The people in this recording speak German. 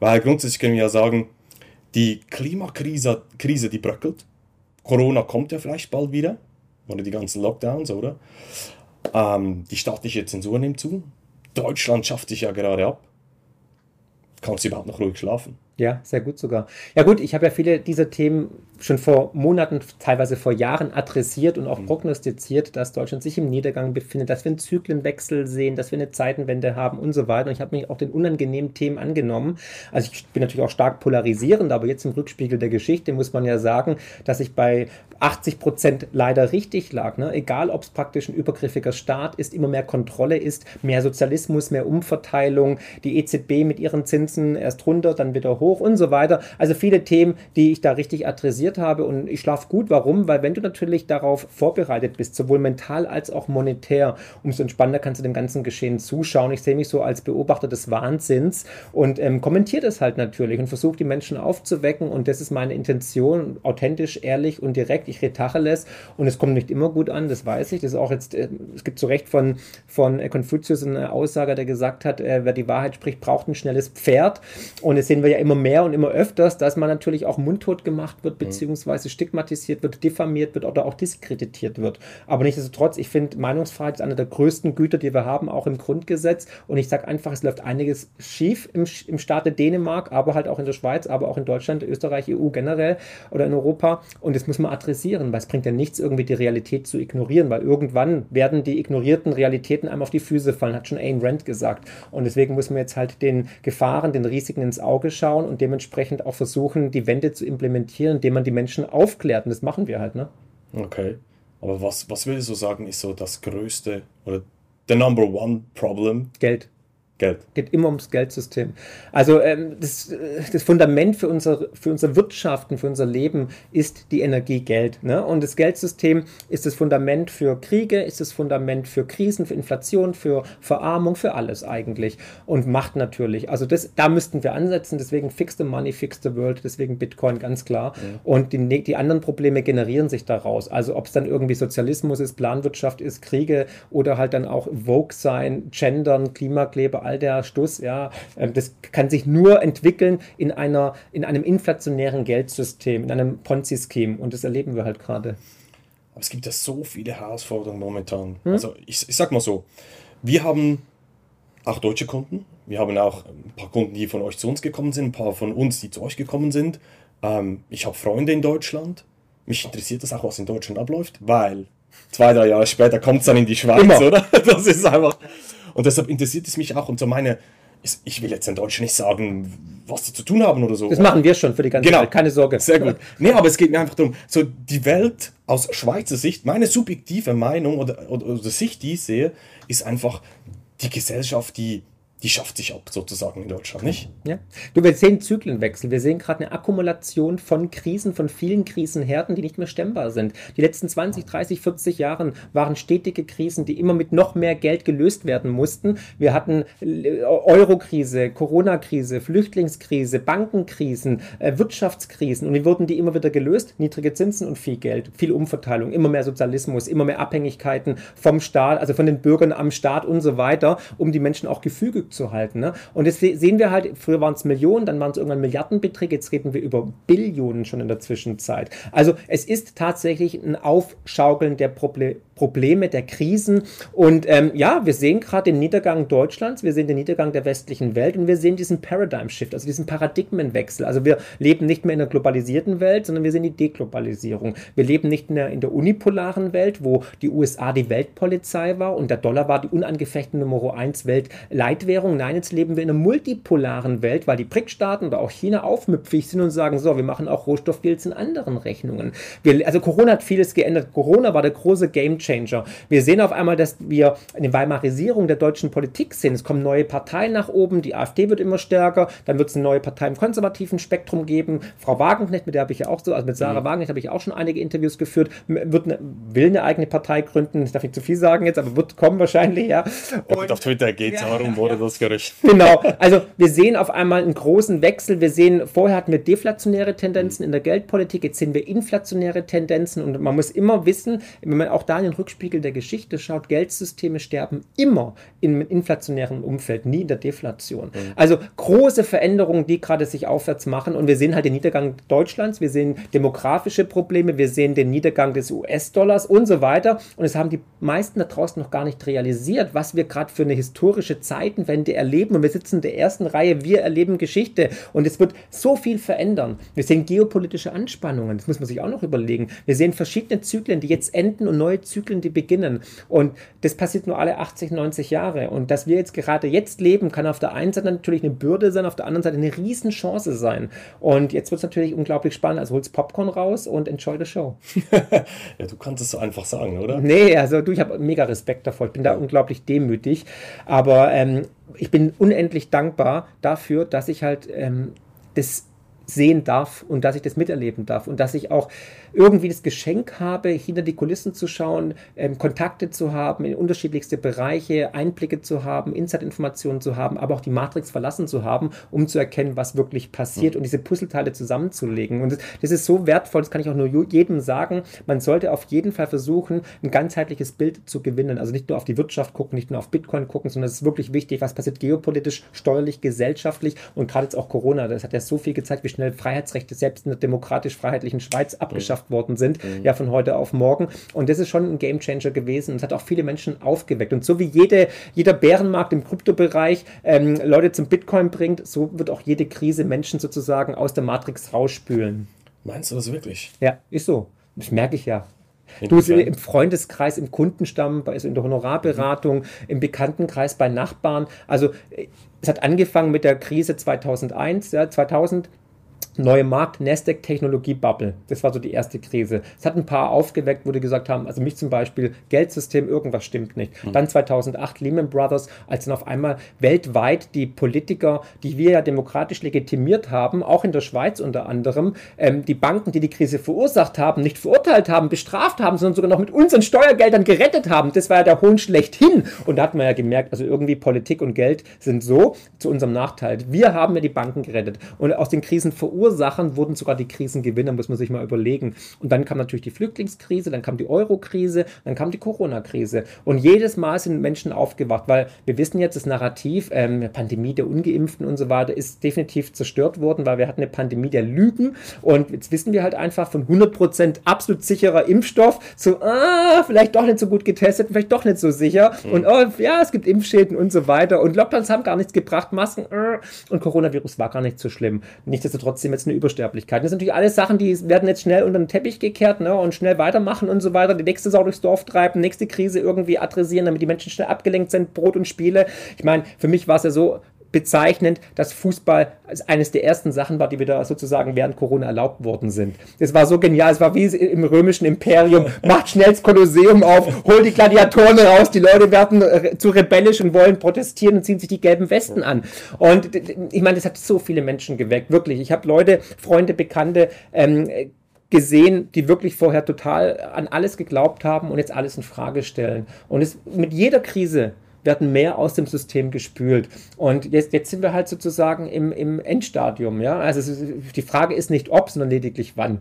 Weil grundsätzlich können wir ja sagen, die Klimakrise, Krise, die bröckelt. Corona kommt ja vielleicht bald wieder. Oder die ganzen Lockdowns, oder? Ähm, die staatliche Zensur nimmt zu. Deutschland schafft sich ja gerade ab. Kannst du überhaupt noch ruhig schlafen? Ja, sehr gut sogar. Ja gut, ich habe ja viele dieser Themen schon vor Monaten, teilweise vor Jahren adressiert und auch mhm. prognostiziert, dass Deutschland sich im Niedergang befindet, dass wir einen Zyklenwechsel sehen, dass wir eine Zeitenwende haben und so weiter. Und ich habe mich auch den unangenehmen Themen angenommen. Also ich bin natürlich auch stark polarisierend, aber jetzt im Rückspiegel der Geschichte muss man ja sagen, dass ich bei 80 Prozent leider richtig lag. Ne? Egal, ob es praktisch ein übergriffiger Staat ist, immer mehr Kontrolle ist, mehr Sozialismus, mehr Umverteilung, die EZB mit ihren Zinsen erst runter, dann wieder hoch und so weiter. Also viele Themen, die ich da richtig adressiert habe und ich schlafe gut. Warum? Weil wenn du natürlich darauf vorbereitet bist, sowohl mental als auch monetär, umso entspannter kannst du dem ganzen Geschehen zuschauen. Ich sehe mich so als Beobachter des Wahnsinns und ähm, kommentiere das halt natürlich und versuche die Menschen aufzuwecken und das ist meine Intention, authentisch, ehrlich und direkt. Ich rede Tacheles und es kommt nicht immer gut an, das weiß ich. Das ist auch jetzt, äh, es gibt zu Recht von, von Konfuzius eine Aussage, der gesagt hat, äh, wer die Wahrheit spricht, braucht ein schnelles Pferd und das sehen wir ja immer mehr und immer öfters, dass man natürlich auch mundtot gemacht wird, mhm. beziehungsweise stigmatisiert wird, diffamiert wird oder auch diskreditiert wird. Aber nichtsdestotrotz, ich finde, Meinungsfreiheit ist eine der größten Güter, die wir haben, auch im Grundgesetz. Und ich sage einfach, es läuft einiges schief im, im Staate Dänemark, aber halt auch in der Schweiz, aber auch in Deutschland, Österreich, EU generell oder in Europa. Und das muss man adressieren, weil es bringt ja nichts, irgendwie die Realität zu ignorieren, weil irgendwann werden die ignorierten Realitäten einem auf die Füße fallen, hat schon Ayn Rand gesagt. Und deswegen muss man jetzt halt den Gefahren, den Risiken ins Auge schauen und dementsprechend auch versuchen, die Wende zu implementieren, indem man die Menschen aufklärt. Und das machen wir halt, ne? Okay. Aber was, was würdest du sagen, ist so das größte oder the number one problem? Geld. Geld. Geht immer ums Geldsystem. Also ähm, das, das, Fundament für unser, für unser Wirtschaften, für unser Leben ist die Energie Geld. Ne? Und das Geldsystem ist das Fundament für Kriege, ist das Fundament für Krisen, für Inflation, für Verarmung, für alles eigentlich. Und Macht natürlich. Also das, da müssten wir ansetzen. Deswegen fix the money, fix the world. Deswegen Bitcoin ganz klar. Ja. Und die, die anderen Probleme generieren sich daraus. Also ob es dann irgendwie Sozialismus ist, Planwirtschaft ist, Kriege oder halt dann auch Vogue sein, Gendern, Klimakleber, all der Stuss, ja, ähm, das kann sich nur entwickeln in einer, in einem inflationären Geldsystem, in einem Ponzi-Scheme und das erleben wir halt gerade. Aber es gibt ja so viele Herausforderungen momentan. Hm? Also ich, ich sag mal so, wir haben auch deutsche Kunden, wir haben auch ein paar Kunden, die von euch zu uns gekommen sind, ein paar von uns, die zu euch gekommen sind. Ähm, ich habe Freunde in Deutschland. Mich interessiert das auch, was in Deutschland abläuft, weil zwei, drei Jahre später kommt es dann in die Schweiz, Immer. oder? Das ist einfach. Und deshalb interessiert es mich auch. Und so meine, ich will jetzt in Deutsch nicht sagen, was die zu tun haben oder so. Das machen wir schon für die ganze genau. Welt, keine Sorge. Sehr gut. Nee, aber es geht mir einfach darum, so die Welt aus Schweizer Sicht, meine subjektive Meinung oder, oder, oder Sicht, die ich sehe, ist einfach die Gesellschaft, die die schafft sich ab, sozusagen in Deutschland, nicht? Ja. Du, wir sehen Zyklenwechsel. Wir sehen gerade eine Akkumulation von Krisen, von vielen Krisenherden, die nicht mehr stemmbar sind. Die letzten 20, 30, 40 Jahre waren stetige Krisen, die immer mit noch mehr Geld gelöst werden mussten. Wir hatten äh, Eurokrise, Corona-Krise, Flüchtlingskrise, Bankenkrisen, äh, Wirtschaftskrisen und wie wurden die immer wieder gelöst? Niedrige Zinsen und viel Geld, viel Umverteilung, immer mehr Sozialismus, immer mehr Abhängigkeiten vom Staat, also von den Bürgern am Staat und so weiter, um die Menschen auch Gefüge zu halten. Ne? Und jetzt sehen wir halt, früher waren es Millionen, dann waren es irgendwann Milliardenbeträge, jetzt reden wir über Billionen schon in der Zwischenzeit. Also es ist tatsächlich ein Aufschaukeln der Proble Probleme, der Krisen. Und ähm, ja, wir sehen gerade den Niedergang Deutschlands, wir sehen den Niedergang der westlichen Welt und wir sehen diesen Paradigm Shift, also diesen Paradigmenwechsel. Also wir leben nicht mehr in einer globalisierten Welt, sondern wir sehen die Deglobalisierung. Wir leben nicht mehr in der unipolaren Welt, wo die USA die Weltpolizei war und der Dollar war die unangefechte Nummer 1 Weltleitwährung. Nein, jetzt leben wir in einer multipolaren Welt, weil die BRIC-Staaten oder auch China aufmüpfig sind und sagen, so, wir machen auch Rohstoffdeals in anderen Rechnungen. Wir, also Corona hat vieles geändert. Corona war der große Game Changer. Wir sehen auf einmal, dass wir eine Weimarisierung der deutschen Politik sehen. Es kommen neue Parteien nach oben, die AfD wird immer stärker, dann wird es eine neue Partei im konservativen Spektrum geben. Frau Wagenknecht, mit der habe ich ja auch so, also mit Sarah mhm. Wagenknecht habe ich auch schon einige Interviews geführt, wird eine, will eine eigene Partei gründen, ich darf nicht zu viel sagen jetzt, aber wird kommen wahrscheinlich, ja. Und, auf Twitter geht es ja, darum, wurde ja, das Gerücht. Genau, also wir sehen auf einmal einen großen Wechsel. Wir sehen, vorher hatten wir deflationäre Tendenzen in der Geldpolitik, jetzt sehen wir inflationäre Tendenzen und man muss immer wissen, wenn man auch da in den Rückspiegel der Geschichte schaut, Geldsysteme sterben immer im inflationären Umfeld, nie in der Deflation. Mhm. Also große Veränderungen, die gerade sich aufwärts machen und wir sehen halt den Niedergang Deutschlands, wir sehen demografische Probleme, wir sehen den Niedergang des US-Dollars und so weiter und es haben die meisten da draußen noch gar nicht realisiert, was wir gerade für eine historische Zeitenwende erleben und wir sitzen in der ersten Reihe, wir erleben Geschichte und es wird so viel verändern. Wir sehen geopolitische Anspannungen, das muss man sich auch noch überlegen. Wir sehen verschiedene Zyklen, die jetzt enden und neue Zyklen, die beginnen und das passiert nur alle 80, 90 Jahre und dass wir jetzt gerade jetzt leben, kann auf der einen Seite natürlich eine Bürde sein, auf der anderen Seite eine Riesenchance sein und jetzt wird es natürlich unglaublich spannend, also holst Popcorn raus und enjoy the show. ja, du kannst es so einfach sagen, oder? Nee, also du, ich habe mega Respekt davor, ich bin da unglaublich demütig, aber ähm, ich bin unendlich dankbar dafür, dass ich halt ähm, das sehen darf und dass ich das miterleben darf und dass ich auch irgendwie das Geschenk habe, hinter die Kulissen zu schauen, ähm, Kontakte zu haben, in unterschiedlichste Bereiche, Einblicke zu haben, Inside-Informationen zu haben, aber auch die Matrix verlassen zu haben, um zu erkennen, was wirklich passiert mhm. und diese Puzzleteile zusammenzulegen. Und das, das, ist so wertvoll, das kann ich auch nur jedem sagen. Man sollte auf jeden Fall versuchen, ein ganzheitliches Bild zu gewinnen. Also nicht nur auf die Wirtschaft gucken, nicht nur auf Bitcoin gucken, sondern es ist wirklich wichtig, was passiert geopolitisch, steuerlich, gesellschaftlich und gerade jetzt auch Corona. Das hat ja so viel gezeigt, wie schnell Freiheitsrechte selbst in der demokratisch-freiheitlichen Schweiz abgeschafft abgeschafft worden sind, mhm. ja von heute auf morgen. Und das ist schon ein Gamechanger gewesen und hat auch viele Menschen aufgeweckt. Und so wie jede, jeder Bärenmarkt im Kryptobereich ähm, Leute zum Bitcoin bringt, so wird auch jede Krise Menschen sozusagen aus der Matrix rausspülen. Meinst du das wirklich? Ja, ist so. Das merke ich ja. Du im Freundeskreis, im Kundenstamm, also in der Honorarberatung, mhm. im Bekanntenkreis bei Nachbarn. Also es hat angefangen mit der Krise 2001, ja, 2000 neue Markt, Nasdaq Technologie Bubble. Das war so die erste Krise. Es hat ein paar aufgeweckt, wo die gesagt haben, also mich zum Beispiel, Geldsystem, irgendwas stimmt nicht. Mhm. Dann 2008 Lehman Brothers, als dann auf einmal weltweit die Politiker, die wir ja demokratisch legitimiert haben, auch in der Schweiz unter anderem, ähm, die Banken, die die Krise verursacht haben, nicht verurteilt haben, bestraft haben, sondern sogar noch mit unseren Steuergeldern gerettet haben. Das war ja der Hohn schlechthin. Und da hat man ja gemerkt, also irgendwie Politik und Geld sind so zu unserem Nachteil. Wir haben ja die Banken gerettet und aus den Krisen verursacht Ursachen wurden sogar die Krisengewinner, muss man sich mal überlegen. Und dann kam natürlich die Flüchtlingskrise, dann kam die Euro-Krise, dann kam die Corona-Krise. Und jedes Mal sind Menschen aufgewacht, weil wir wissen jetzt, das Narrativ, ähm, Pandemie der Ungeimpften und so weiter, ist definitiv zerstört worden, weil wir hatten eine Pandemie der Lügen. Und jetzt wissen wir halt einfach von 100% absolut sicherer Impfstoff zu, ah, vielleicht doch nicht so gut getestet, vielleicht doch nicht so sicher. Mhm. Und oh, ja, es gibt Impfschäden und so weiter. Und Lockdowns haben gar nichts gebracht, Masken, äh, und Coronavirus war gar nicht so schlimm. Nichtsdestotrotz sind wir jetzt eine Übersterblichkeit. Das sind natürlich alles Sachen, die werden jetzt schnell unter den Teppich gekehrt ne, und schnell weitermachen und so weiter. Die nächste Sau durchs Dorf treiben, nächste Krise irgendwie adressieren, damit die Menschen schnell abgelenkt sind, Brot und Spiele. Ich meine, für mich war es ja so, bezeichnend, dass Fußball eines der ersten Sachen war, die wieder sozusagen während Corona erlaubt worden sind. Das war so genial, es war wie im römischen Imperium, macht schnell das Kolosseum auf, holt die Gladiatoren raus, die Leute werden äh, zu rebellisch und wollen protestieren und ziehen sich die gelben Westen an. Und ich meine, das hat so viele Menschen geweckt, wirklich. Ich habe Leute, Freunde, Bekannte, ähm, gesehen, die wirklich vorher total an alles geglaubt haben und jetzt alles in Frage stellen. Und es mit jeder Krise werden mehr aus dem System gespült. Und jetzt, jetzt sind wir halt sozusagen im, im Endstadium. Ja? Also die Frage ist nicht ob, sondern lediglich wann.